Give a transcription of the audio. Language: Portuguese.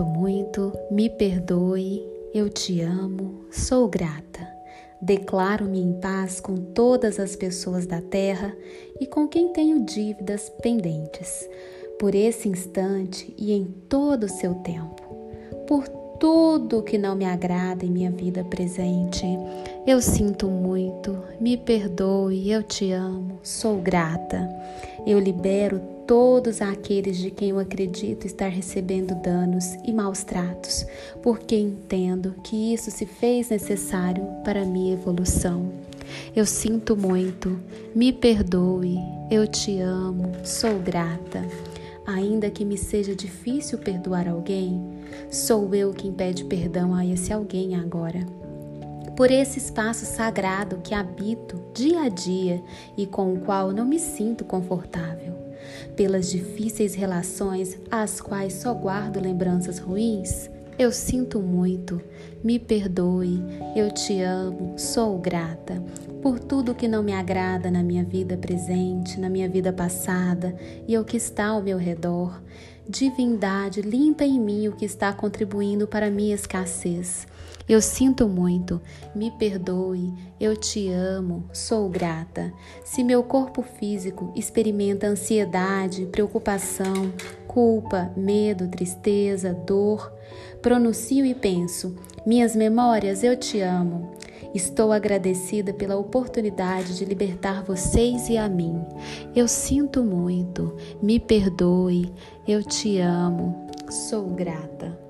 sinto muito, me perdoe, eu te amo, sou grata. Declaro-me em paz com todas as pessoas da terra e com quem tenho dívidas pendentes, por esse instante e em todo o seu tempo. Por tudo que não me agrada em minha vida presente. Eu sinto muito, me perdoe, eu te amo, sou grata. Eu libero todos aqueles de quem eu acredito estar recebendo danos e maus tratos, porque entendo que isso se fez necessário para minha evolução. Eu sinto muito, me perdoe, eu te amo, sou grata. Ainda que me seja difícil perdoar alguém, sou eu quem pede perdão a esse alguém agora. Por esse espaço sagrado que habito dia a dia e com o qual não me sinto confortável. Pelas difíceis relações às quais só guardo lembranças ruins, eu sinto muito, me perdoe, eu te amo, sou grata por tudo que não me agrada na minha vida presente, na minha vida passada e o que está ao meu redor. Divindade, limpa em mim o que está contribuindo para minha escassez. Eu sinto muito, me perdoe, eu te amo, sou grata. Se meu corpo físico experimenta ansiedade, preocupação, culpa, medo, tristeza, dor, pronuncio e penso: minhas memórias, eu te amo. Estou agradecida pela oportunidade de libertar vocês e a mim. Eu sinto muito, me perdoe, eu te amo, sou grata.